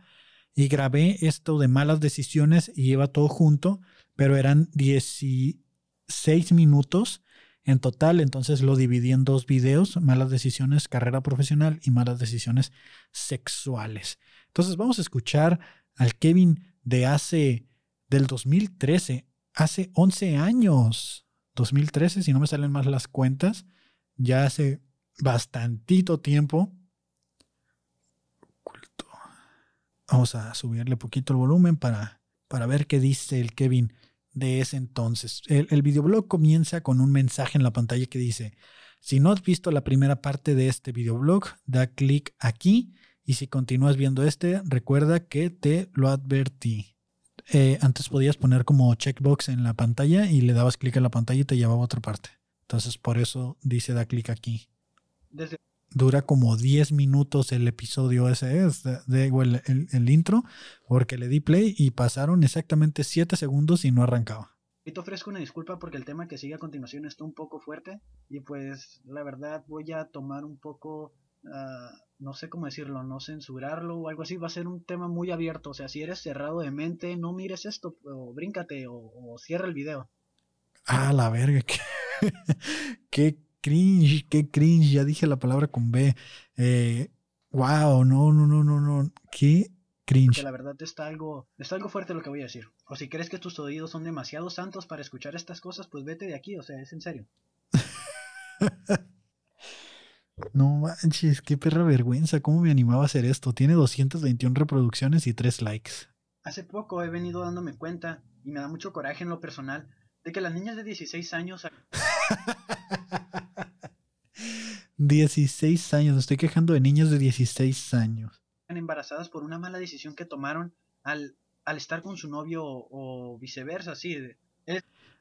y grabé esto de malas decisiones y iba todo junto, pero eran 16 minutos en total, entonces lo dividí en dos videos, malas decisiones, carrera profesional y malas decisiones sexuales. Entonces vamos a escuchar al Kevin de hace del 2013 hace 11 años, 2013, si no me salen más las cuentas, ya hace bastantito tiempo. Vamos a subirle poquito el volumen para, para ver qué dice el Kevin de ese entonces. El, videoblog comienza con un mensaje en la pantalla que dice, si no has visto la primera parte de este videoblog, da clic aquí y si continúas viendo este, recuerda que te lo advertí. Eh, antes podías poner como checkbox en la pantalla y le dabas clic en la pantalla y te llevaba a otra parte. Entonces por eso dice da clic aquí. Dura como 10 minutos el episodio ese, es de, el, el, intro, porque le di play y pasaron exactamente 7 segundos y no arrancaba. Y te ofrezco una disculpa porque el tema que sigue a continuación está un poco fuerte y pues la verdad voy a tomar un poco Ah, no sé cómo decirlo, no censurarlo o algo así, va a ser un tema muy abierto. O sea, si eres cerrado de mente, no mires esto, o bríncate, o, cierra el video. Ah, la verga, qué, cringe, qué cringe, ya dije la palabra con B. Eh, wow, no, no, no, no, no, qué Cringe. Porque la verdad está algo, está algo fuerte lo que voy a decir. O si crees que tus oídos son demasiado santos para escuchar estas cosas, pues vete de aquí, o sea, es en serio. No manches, qué perra vergüenza. ¿Cómo me animaba a hacer esto? Tiene 221 reproducciones y 3 likes. Hace poco he venido dándome cuenta, y me da mucho coraje en lo personal, de que las niñas de 16 años 16 años, me estoy quejando de niñas de 16 años. embarazadas por una mala decisión que tomaron al, al estar con su novio o, o viceversa, sí.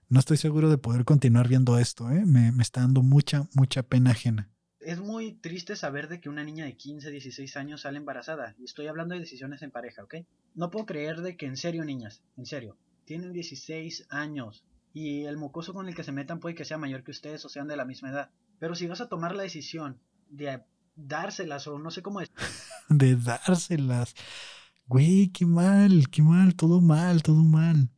No estoy seguro de poder continuar viendo esto, ¿eh? Me, me está dando mucha, mucha pena ajena. Es muy triste saber de que una niña de 15, 16 años sale embarazada. Y estoy hablando de decisiones en pareja, ¿ok? No puedo creer de que en serio, niñas, en serio, tienen 16 años. Y el mocoso con el que se metan puede que sea mayor que ustedes o sean de la misma edad. Pero si vas a tomar la decisión de dárselas o no sé cómo es, De dárselas. Güey, qué mal, qué mal, todo mal, todo mal.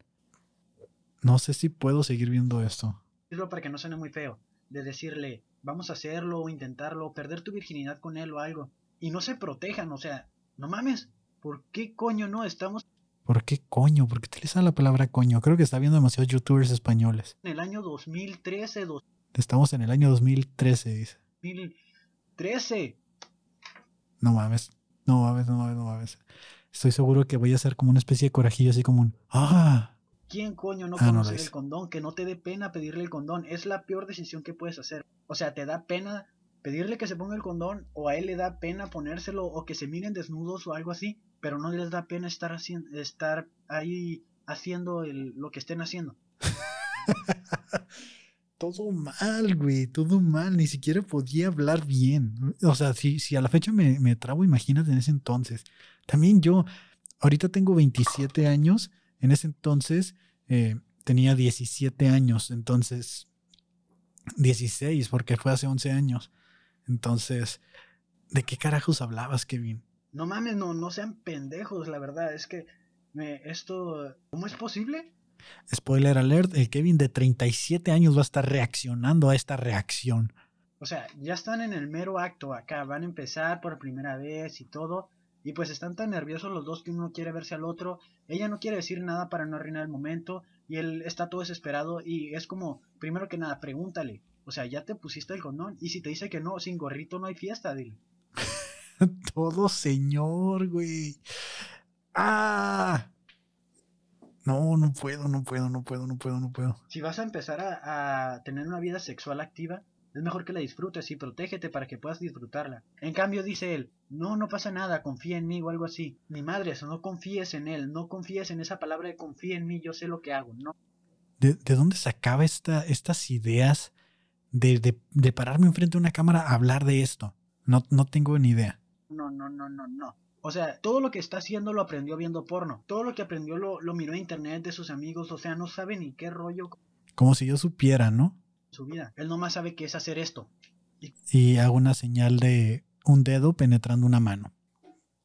No sé si puedo seguir viendo esto. para que no suene muy feo, de decirle, vamos a hacerlo o intentarlo, perder tu virginidad con él o algo, y no se protejan, o sea, no mames, ¿por qué coño no estamos ¿Por qué coño? ¿Por qué utiliza la palabra coño? Creo que está viendo demasiados youtubers españoles. en el año 2013, Estamos en el año 2013, dice. 2013? No mames, no mames, no mames, no mames. Estoy seguro que voy a hacer como una especie de corajillo, así como un... ¡Ah! ¿Quién coño no Ah, conoce el condón? Que no te dé pena pedirle el condón, es la peor decisión que puedes hacer. O sea, te da pena pedirle que se ponga el condón, o a él le da pena ponérselo, o que se miren desnudos o algo así, pero no les da pena estar, estar ahí haciendo lo que estén haciendo. Todo mal, güey, todo mal. Ni siquiera podía hablar bien. O sea, si, si a la fecha me, me trabo, imagínate en ese entonces. También yo, ahorita tengo 27 años. En ese entonces eh, tenía 17 años. Entonces, 16, porque fue hace 11 años. Entonces, ¿de qué carajos hablabas, Kevin? No mames, no, no sean pendejos, la verdad, es que me, esto, ¿cómo es posible? Spoiler alert, el Kevin de 37 años va a estar reaccionando a esta reacción. O sea, ya están en el mero acto acá, van a empezar por primera vez y todo, y pues están tan nerviosos los dos que uno quiere verse al otro, ella no quiere decir nada para no arruinar el momento, y él está todo desesperado, y es como, primero que nada, pregúntale, o sea, ¿ya te pusiste el condón? Y si te dice que no, sin gorrito no hay fiesta, dile. Todo señor, güey. ¡Ah! No, no puedo, no puedo, no puedo, no puedo, no puedo. Si vas a empezar a, a tener una vida sexual activa, es mejor que la disfrutes y protégete para que puedas disfrutarla. En cambio, dice él, no, no pasa nada, confía en mí o algo así. Ni madre, eso, no confíes en él, no confíes en esa palabra de confía en mí, yo sé lo que hago. No, ¿De, de dónde sacaba esta, estas ideas de, de, de pararme enfrente de una cámara a hablar de esto? No, no tengo ni idea. No, no, no, no, no. O sea, todo lo que está haciendo lo aprendió viendo porno. Todo lo que aprendió lo, lo miró en internet de sus amigos. O sea, no sabe ni qué rollo Como si yo supiera, ¿no? su vida. Él nomás sabe qué es hacer esto. Y hago una señal de un dedo penetrando una mano.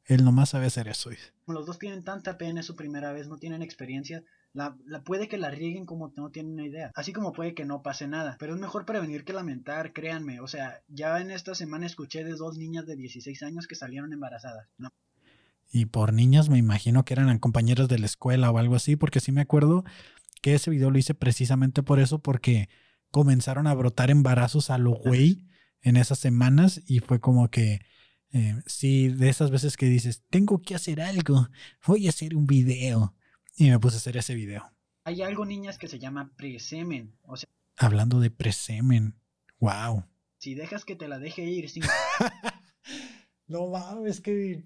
Él nomás sabe hacer eso. los dos tienen tanta pena, es su primera vez, no tienen experiencia, la, la puede que la rieguen como no tienen una idea. Así como puede que no pase nada. Pero es mejor prevenir que lamentar, créanme. O sea, ya en esta semana escuché de dos niñas de 16 años que salieron embarazadas. No, Y por niñas me imagino que eran compañeras de la escuela o algo así, porque sí me acuerdo que ese video lo hice precisamente por eso, porque comenzaron a brotar embarazos a lo güey en esas semanas y fue como que, eh, sí, de esas veces que dices, tengo que hacer algo, voy a hacer un video. Y me puse a hacer ese video. Hay algo, niñas, que se llama presemen. O sea, Hablando de presemen. Wow. si dejas que te la deje ir sin No mames, que...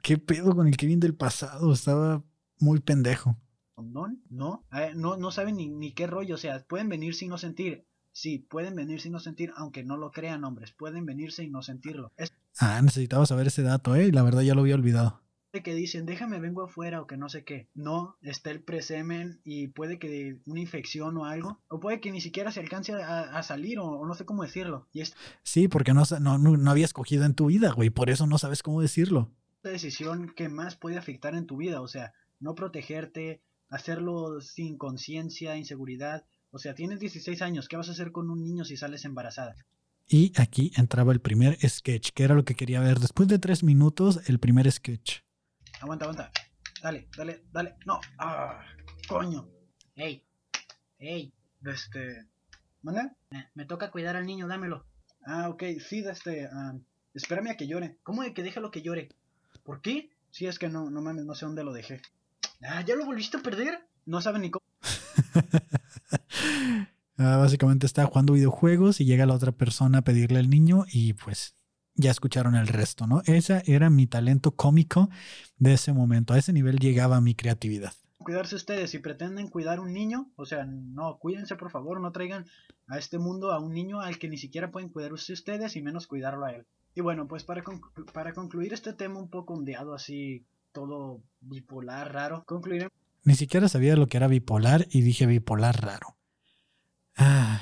¿Qué pedo con el Kevin del pasado? Estaba muy pendejo. condón, no, Eh, no, no saben ni, ni qué rollo. O sea, pueden venir sin no sentir. Sí, pueden venir sin no sentir, aunque no lo crean, hombres. Pueden venir sin no sentirlo. Es Ah, necesitaba saber ese dato, ¿eh? Y la verdad ya lo había olvidado. Que dicen, déjame, vengo afuera o que no sé qué. No, está el presemen y puede que una infección o algo. O puede que ni siquiera se alcance a, a salir o, o no sé cómo decirlo. Y esta Sí, porque no, no, no, no había escogido en tu vida, güey. Por eso no sabes cómo decirlo. decisión que más puede afectar en tu vida. O sea, no protegerte, hacerlo sin conciencia, inseguridad. O sea, tienes 16 años, ¿qué vas a hacer con un niño si sales embarazada? Y aquí entraba el primer sketch, que era lo que quería ver. Después de tres minutos, el primer sketch. Aguanta, aguanta. Dale, dale, dale. No, ah, coño. Ey, ey, este. ¿Manda? Eh, me toca cuidar al niño, dámelo. Ah, ok, sí, este. ah, espérame a que llore. ¿Cómo de que déjalo que llore? ¿Por qué? Sí, es que no, no mames, no sé dónde lo dejé. Ah, ¿ya lo volviste a perder? No sabe ni cómo. Ah, básicamente está jugando videojuegos y llega la otra persona a pedirle al niño y pues ya escucharon el resto, ¿no? Ese era mi talento cómico de ese momento. A ese nivel llegaba mi creatividad. Cuidarse ustedes, si pretenden cuidar un niño, o sea, no, cuídense por favor, no traigan a este mundo a un niño al que ni siquiera pueden cuidar ustedes y menos cuidarlo a él. Y bueno, pues para, conclu- para concluir este tema un poco ondeado así, todo bipolar, raro, concluiremos Ni siquiera sabía lo que era bipolar y dije bipolar raro. Ah,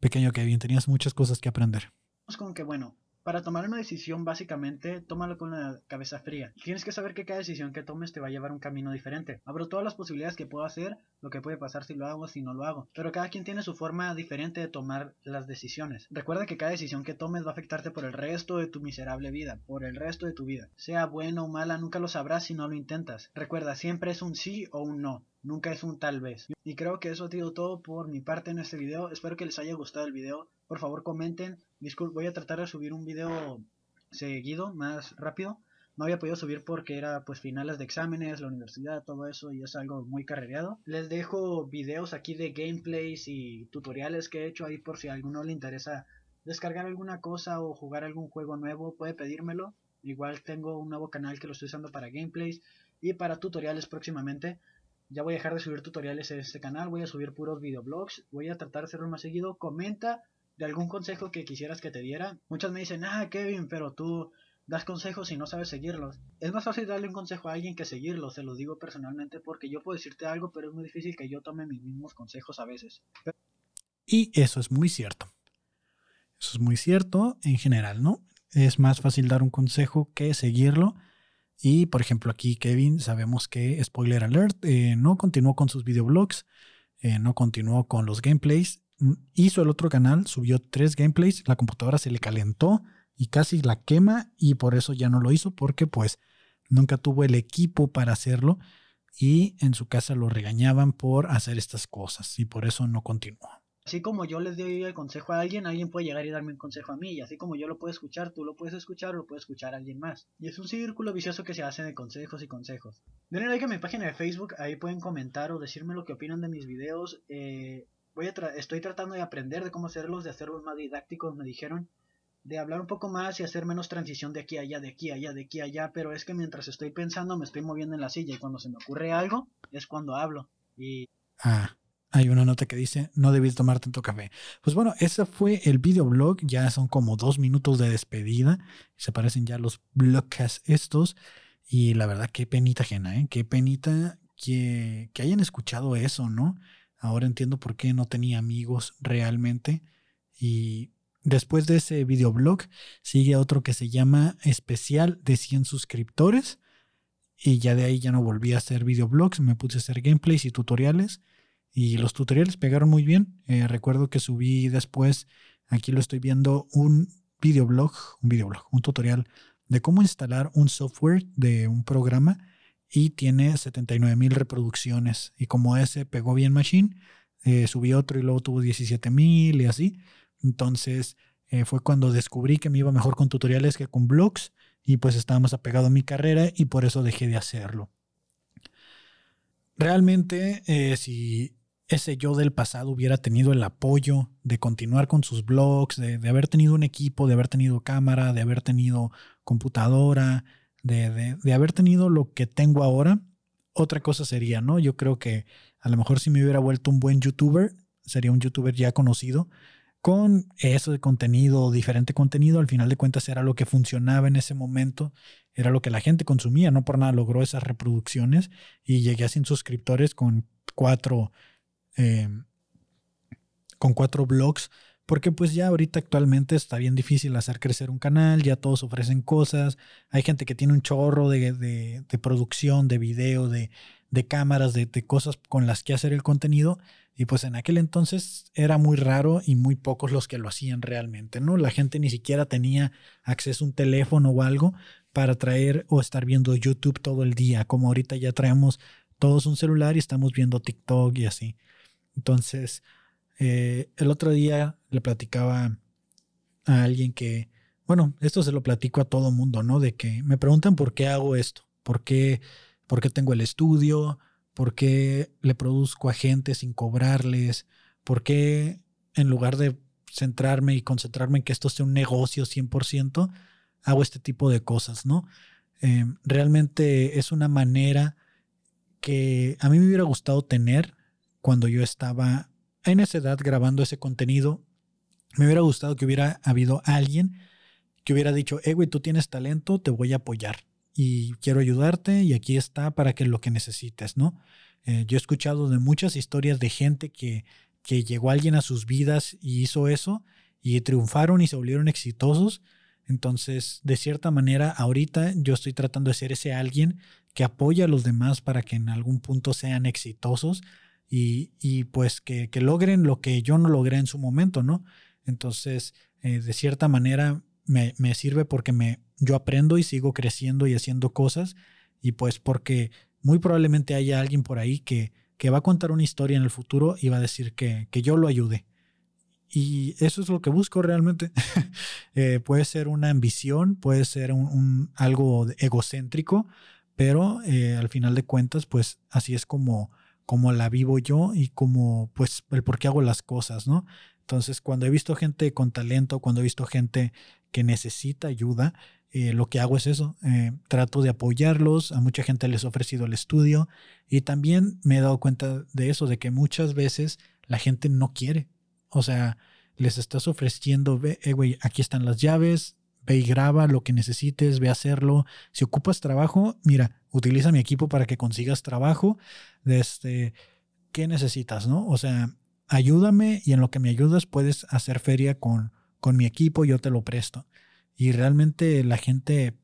pequeño Kevin, tenías muchas cosas que aprender. con que, bueno, para tomar una decisión, básicamente, tómalo con la cabeza fría. Tienes que saber que cada decisión que tomes te va a llevar un camino diferente. Abro todas las posibilidades que puedo hacer, lo que puede pasar si lo hago, si no lo hago. Pero cada quien tiene su forma diferente de tomar las decisiones. Recuerda que cada decisión que tomes va a afectarte por el resto de tu miserable vida, por el resto de tu vida. Sea buena o mala, nunca lo sabrás si no lo intentas. Recuerda, siempre es un sí o un no. Nunca es un tal vez. Y creo que eso ha sido todo por mi parte en este video. Espero que les haya gustado el video. Por favor comenten. Disculpe, voy a tratar de subir un video seguido, más rápido. No había podido subir porque era pues finales de exámenes, la universidad, todo eso y es algo muy carrereado. Les dejo videos aquí de gameplays y tutoriales que he hecho ahí por si a alguno le interesa descargar alguna cosa o jugar algún juego nuevo, puede pedírmelo. Igual tengo un nuevo canal que lo estoy usando para gameplays y para tutoriales próximamente. Ya voy a dejar de subir tutoriales en este canal, voy a subir puros videoblogs, voy a tratar de hacerlo más seguido. Comenta de algún consejo que quisieras que te diera. Muchos me dicen, ah, Kevin, pero tú das consejos y no sabes seguirlos. Es más fácil darle un consejo a alguien que seguirlo, se lo digo personalmente, porque yo puedo decirte algo, pero es muy difícil que yo tome mis mismos consejos a veces. Y eso es muy cierto. Eso es muy cierto en general, ¿no? Es más fácil dar un consejo que seguirlo. Y por ejemplo, aquí Kevin, sabemos que, spoiler alert, eh, no continuó con sus videoblogs, eh, no continuó con los gameplays. Hizo el otro canal, subió tres gameplays, la computadora se le calentó y casi la quema y por eso ya no lo hizo porque pues nunca tuvo el equipo para hacerlo y en su casa lo regañaban por hacer estas cosas y por eso no continuó. Así como yo les doy el consejo a alguien, alguien puede llegar y darme un consejo a mí. Y así como yo lo puedo escuchar, tú lo puedes escuchar o lo puede escuchar alguien más. Y es un círculo vicioso que se hace de consejos y consejos. Denle like a mi página de Facebook, ahí pueden comentar o decirme lo que opinan de mis videos. Eh, estoy tratando de aprender de cómo hacerlos, de hacerlos más didácticos, me dijeron. De hablar un poco más y hacer menos transición de aquí a allá, de aquí a allá, de aquí a allá. Pero es que mientras estoy pensando me estoy moviendo en la silla y cuando se me ocurre algo es cuando hablo. Y... Ah hay una nota que dice, no debes tomar tanto café. Pues bueno, ese fue el videoblog, ya son como dos minutos de despedida, se parecen ya los blogcasts estos, y la verdad, qué penita ajena, ¿eh? Qué penita que, que hayan escuchado eso, ¿no? Ahora entiendo por qué no tenía amigos realmente. Y después de ese videoblog sigue otro que se llama Especial de 100 suscriptores. Y ya de ahí ya no volví a hacer videoblogs, me puse a hacer gameplays y tutoriales. Y los tutoriales pegaron muy bien. Eh, recuerdo que subí después, aquí lo estoy viendo, un videoblog, un videoblog, un tutorial de cómo instalar un software de un programa y tiene 79 mil reproducciones. Y como ese pegó bien Machine, eh, subí otro y luego tuvo 17 mil y así. Entonces eh, fue cuando descubrí que me iba mejor con tutoriales que con blogs y pues estaba más apegado a mi carrera y por eso dejé de hacerlo. Realmente, eh, si ese yo del pasado hubiera tenido el apoyo de continuar con sus blogs, de, de, haber tenido un equipo, de haber tenido cámara, de haber tenido computadora, de, de, de, haber tenido lo que tengo ahora, otra cosa sería, ¿no? Yo creo que a lo mejor si me hubiera vuelto un buen youtuber, sería un youtuber ya conocido, con eso de contenido, diferente contenido, al final de cuentas era lo que funcionaba en ese momento, era lo que la gente consumía, no por nada logró esas reproducciones y llegué a 100 suscriptores con cuatro eh, con cuatro blogs, porque pues ya ahorita actualmente está bien difícil hacer crecer un canal, ya todos ofrecen cosas, hay gente que tiene un chorro de, de, producción, de video, de, de cámaras, de, de, cosas con las que hacer el contenido, Y pues en aquel entonces era muy raro y muy pocos los que lo hacían realmente, ¿no? La gente ni siquiera tenía acceso a un teléfono o algo para traer o estar viendo YouTube todo el día, como ahorita ya traemos todos un celular y estamos viendo TikTok y así. Entonces, eh, el otro día le platicaba a alguien que, bueno, esto se lo platico a todo mundo, ¿no? De que me preguntan por qué hago esto, por qué, por qué tengo el estudio, por qué le produzco a gente sin cobrarles, por qué en lugar de centrarme y concentrarme en que esto sea un negocio 100%, hago este tipo de cosas, ¿no? Eh, realmente es una manera que a mí me hubiera gustado tener cuando yo estaba en esa edad grabando ese contenido. Me hubiera gustado que hubiera habido alguien que hubiera dicho, eh, güey, tú tienes talento, te voy a apoyar y quiero ayudarte y aquí está para que lo que necesites, ¿no? Eh, yo he escuchado de muchas historias de gente que, que llegó alguien a sus vidas y hizo eso y triunfaron y se volvieron exitosos entonces, de cierta manera, ahorita yo estoy tratando de ser ese alguien que apoya a los demás para que en algún punto sean exitosos y, y pues que, que, logren lo que yo no logré en su momento, ¿no? Entonces, eh, de cierta manera, me, me, sirve porque me, yo aprendo y sigo creciendo y haciendo cosas y pues porque muy probablemente haya alguien por ahí que, que va a contar una historia en el futuro y va a decir que, que yo lo ayude. Y eso es lo que busco realmente. Eh, puede ser una ambición, puede ser un, algo egocéntrico, pero eh, al final de cuentas, pues así es como, como la vivo yo y como, pues, el por qué hago las cosas, ¿no? Entonces, cuando he visto gente con talento, cuando he visto gente que necesita ayuda, eh, lo que hago es eso, trato de apoyarlos, a mucha gente les he ofrecido el estudio y también me he dado cuenta de eso, de que muchas veces la gente no quiere, o sea, les estás ofreciendo, eh, güey, aquí están las llaves, ve y graba lo que necesites, ve a hacerlo. Si ocupas trabajo, mira, utiliza mi equipo para que consigas trabajo. Este, ¿Qué necesitas, no? O sea, ayúdame y en lo que me ayudas puedes hacer feria con, con mi equipo, yo te lo presto. Y realmente la gente,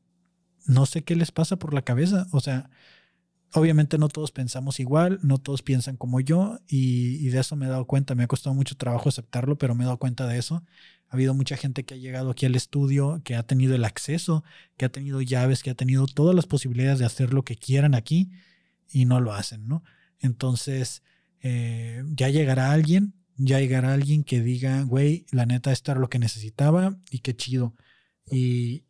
no sé qué les pasa por la cabeza. O sea, obviamente no todos pensamos igual, no todos piensan como yo y, de eso me he dado cuenta. Me ha costado mucho trabajo aceptarlo, pero me he dado cuenta de eso. Ha habido mucha gente que ha llegado aquí al estudio, que ha tenido el acceso, que ha tenido llaves, que ha tenido todas las posibilidades de hacer lo que quieran aquí y no lo hacen, ¿no? Entonces, eh, ya llegará alguien, ya llegará alguien que diga, güey, la neta, esto era lo que necesitaba y qué chido. Y,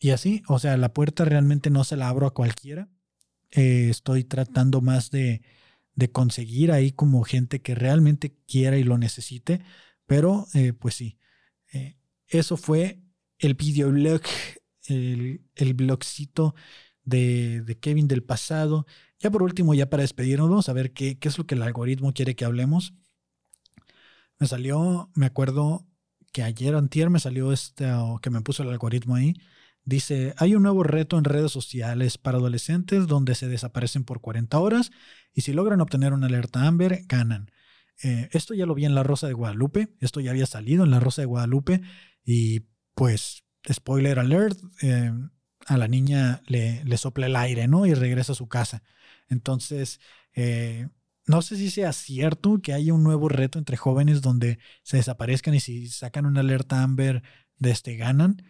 y así, o sea, la puerta realmente no se la abro a cualquiera eh, estoy tratando más de, conseguir ahí como gente que realmente quiera y lo necesite. Pero eh, pues sí, eh, eso fue el videoblog, el, el blogcito de, de, Kevin del pasado. Ya por último, ya para despedirnos, a ver qué, qué es lo que el algoritmo quiere que hablemos. Me salió, me acuerdo que ayer antier me salió este, que me puso el algoritmo ahí, Dice, hay un nuevo reto en redes sociales para adolescentes donde se desaparecen por 40 horas y si logran obtener una alerta Amber, ganan. Eh, esto ya lo vi en La Rosa de Guadalupe, esto ya había salido en La Rosa de Guadalupe y pues, spoiler alert, eh, a la niña le, le, sopla el aire, ¿no? Y regresa a su casa. Entonces, eh, no sé si sea cierto que haya un nuevo reto entre jóvenes donde se desaparezcan y si sacan una alerta Amber, de este ganan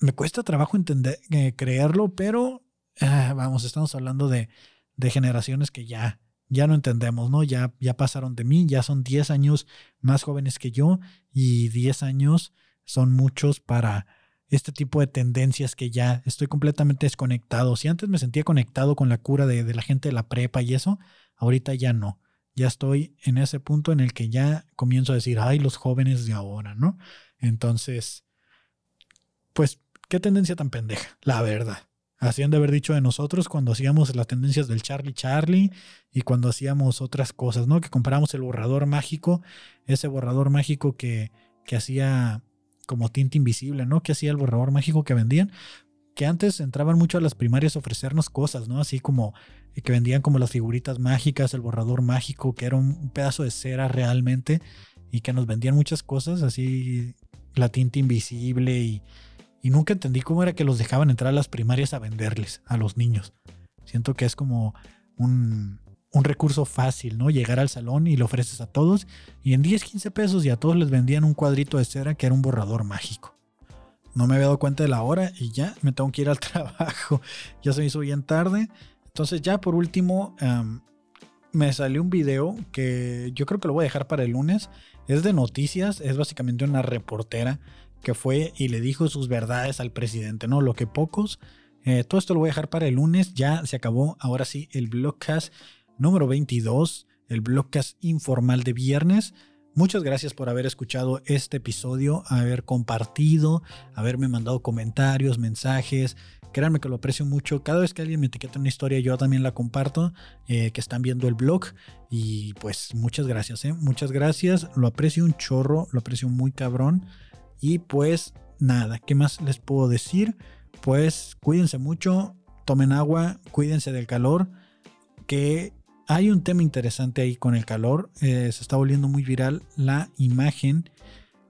me cuesta trabajo entender, eh, creerlo, pero ah, vamos, estamos hablando de, de, generaciones que ya, ya no entendemos, ¿no? Ya, ya pasaron de mí, ya son 10 años más jóvenes que yo y 10 años son muchos para este tipo de tendencias que ya estoy completamente desconectado. Si antes me sentía conectado con la cura de, de la gente de la prepa y eso, ahorita ya no. Ya estoy en ese punto en el que ya comienzo a decir, ay, los jóvenes de ahora, ¿no? Entonces, pues Qué tendencia tan pendeja, la verdad. Hacían de haber dicho de nosotros cuando hacíamos las tendencias del Charlie Charlie y cuando hacíamos otras cosas, ¿no? Que compramos el borrador mágico, ese borrador mágico que, que hacía como tinta invisible, ¿no? Que hacía el borrador mágico que vendían, que antes entraban mucho a las primarias a ofrecernos cosas, ¿no? Así como eh, que vendían como las figuritas mágicas, el borrador mágico, que era un pedazo de cera realmente, y que nos vendían muchas cosas, así la tinta invisible y y nunca entendí cómo era que los dejaban entrar a las primarias a venderles a los niños. Siento que es como un, un recurso fácil, ¿no? Llegar al salón y lo ofreces a todos y en 10, 15 pesos y a todos les vendían un cuadrito de cera que era un borrador mágico. No me había dado cuenta de la hora y ya me tengo que ir al trabajo. ya se me hizo bien tarde. Entonces ya por último me salió un video que yo creo que lo voy a dejar para el lunes. Es de noticias, es básicamente una reportera que fue y le dijo sus verdades al presidente, ¿no? Lo que pocos. Eh, todo esto lo voy a dejar para el lunes, ya se acabó. Ahora sí, el blogcast número 22, el blogcast informal de viernes. Muchas gracias por haber escuchado este episodio, haber compartido, haberme mandado comentarios, mensajes. Créanme que lo aprecio mucho. Cada vez que alguien me etiqueta una historia, yo también la comparto, eh, que están viendo el blog. Y pues muchas gracias, ¿eh? muchas gracias. Lo aprecio un chorro, lo aprecio muy cabrón. Y pues nada, ¿qué más les puedo decir? Pues cuídense mucho, tomen agua, cuídense del calor, que hay un tema interesante ahí con el calor. Eh, se está volviendo muy viral la imagen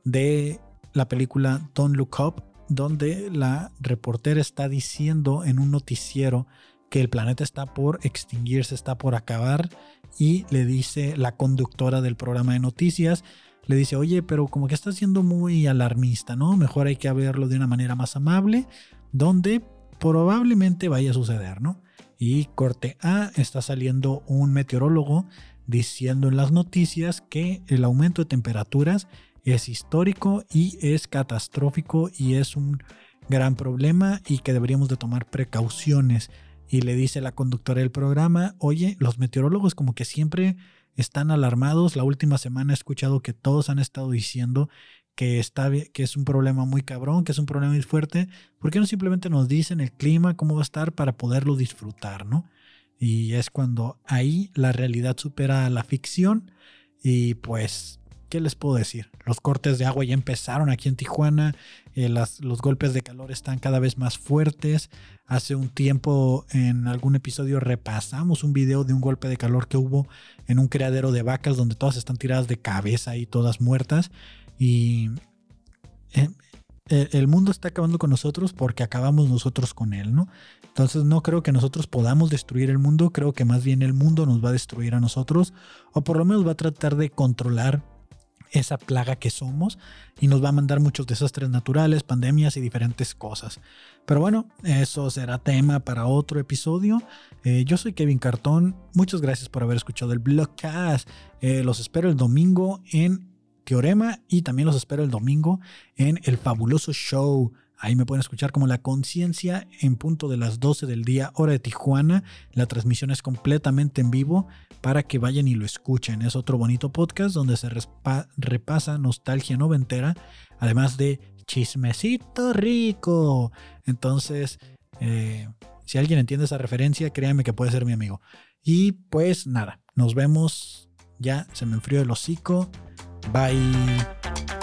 de la película Don't Look Up, donde la reportera está diciendo en un noticiero que el planeta está por extinguirse, está por acabar, y le dice la conductora del programa de noticias, le dice, oye, pero como que está siendo muy alarmista, ¿no? Mejor hay que verlo de una manera más amable, donde probablemente vaya a suceder, ¿no? Y corte A, está saliendo un meteorólogo diciendo en las noticias que el aumento de temperaturas es histórico y es catastrófico y es un gran problema y que deberíamos de tomar precauciones. Y le dice la conductora del programa, oye, los meteorólogos como que siempre están alarmados. La última semana he escuchado que todos han estado diciendo que, está, que es un problema muy cabrón, que es un problema muy fuerte, ¿por qué no simplemente nos dicen el clima, cómo va a estar para poderlo disfrutar, ¿no? Y es cuando ahí la realidad supera a la ficción y pues, ¿qué les puedo decir? Los cortes de agua ya empezaron aquí en Tijuana, eh, las, los golpes de calor están cada vez más fuertes. Hace un tiempo en algún episodio repasamos un video de un golpe de calor que hubo en un criadero de vacas donde todas están tiradas de cabeza y todas muertas. Y eh, eh, el mundo está acabando con nosotros porque acabamos nosotros con él, ¿no? Entonces no creo que nosotros podamos destruir el mundo, creo que más bien el mundo nos va a destruir a nosotros, o por lo menos va a tratar de controlar esa plaga que somos y nos va a mandar muchos desastres naturales, pandemias y diferentes cosas. Pero bueno, eso será tema para otro episodio. Eh, yo soy Kevin Cartón, muchas gracias por haber escuchado el blogcast. los espero el domingo en Teorema y también los espero el domingo en el fabuloso show. Ahí me pueden escuchar como La Conciencia en punto de las 12 del día, hora de Tijuana. La transmisión es completamente en vivo para que vayan y lo escuchen. Es otro bonito podcast donde se repasa nostalgia noventera, además de chismecito rico. Entonces, eh, si alguien entiende esa referencia, créanme que puede ser mi amigo. Y pues nada, nos vemos. Ya se me enfrió el hocico. Bye.